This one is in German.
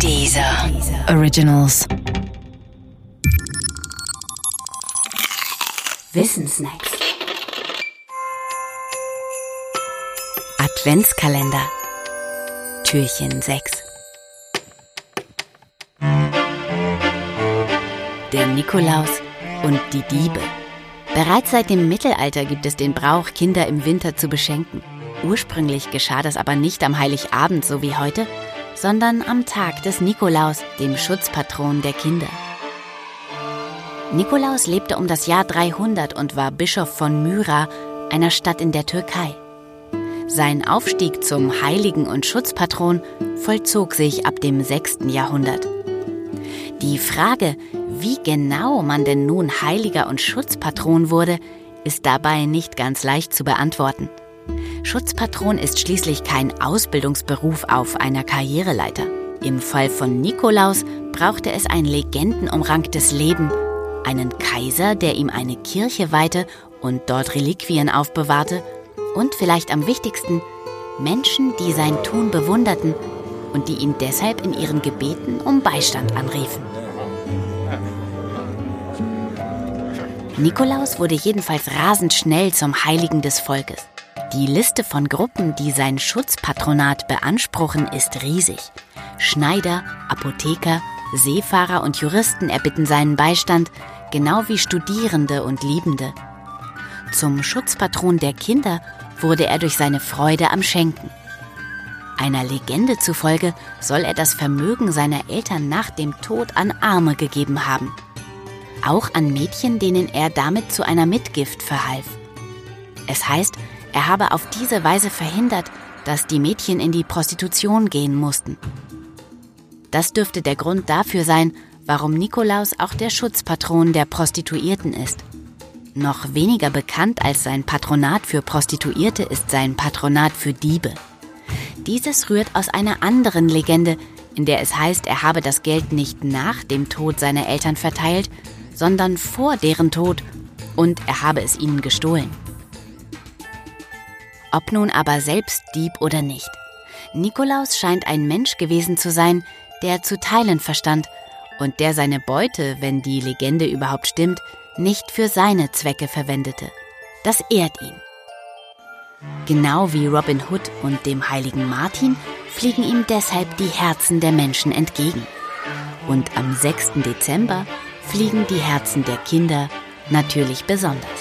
Dieser Originals. Wissensnacks. Adventskalender. Türchen 6. Der Nikolaus und die Diebe. Bereits seit dem Mittelalter gibt es den Brauch, Kinder im Winter zu beschenken. Ursprünglich geschah das aber nicht am Heiligabend, so wie heute, sondern am Tag des Nikolaus, dem Schutzpatron der Kinder. Nikolaus lebte um das Jahr 300 und war Bischof von Myra, einer Stadt in der Türkei. Sein Aufstieg zum Heiligen und Schutzpatron vollzog sich ab dem 6. Jahrhundert. Die Frage, wie genau man denn nun Heiliger und Schutzpatron wurde, ist dabei nicht ganz leicht zu beantworten. Schutzpatron ist schließlich kein Ausbildungsberuf auf einer Karriereleiter. Im Fall von Nikolaus brauchte es ein legendenumranktes Leben, einen Kaiser, der ihm eine Kirche weihte und dort Reliquien aufbewahrte und vielleicht am wichtigsten Menschen, die sein Tun bewunderten und die ihn deshalb in ihren Gebeten um Beistand anriefen. Nikolaus wurde jedenfalls rasend schnell zum Heiligen des Volkes. Die Liste von Gruppen, die sein Schutzpatronat beanspruchen, ist riesig. Schneider, Apotheker, Seefahrer und Juristen erbitten seinen Beistand, genau wie Studierende und Liebende. Zum Schutzpatron der Kinder wurde er durch seine Freude am Schenken. Einer Legende zufolge soll er das Vermögen seiner Eltern nach dem Tod an Arme gegeben haben. Auch an Mädchen, denen er damit zu einer Mitgift verhalf. Es heißt, er habe auf diese Weise verhindert, dass die Mädchen in die Prostitution gehen mussten. Das dürfte der Grund dafür sein, warum Nikolaus auch der Schutzpatron der Prostituierten ist. Noch weniger bekannt als sein Patronat für Prostituierte ist sein Patronat für Diebe. Dieses rührt aus einer anderen Legende, in der es heißt, er habe das Geld nicht nach dem Tod seiner Eltern verteilt, sondern vor deren Tod und er habe es ihnen gestohlen ob nun aber selbst Dieb oder nicht. Nikolaus scheint ein Mensch gewesen zu sein, der zu teilen verstand und der seine Beute, wenn die Legende überhaupt stimmt, nicht für seine Zwecke verwendete. Das ehrt ihn. Genau wie Robin Hood und dem heiligen Martin fliegen ihm deshalb die Herzen der Menschen entgegen. Und am 6. Dezember fliegen die Herzen der Kinder natürlich besonders.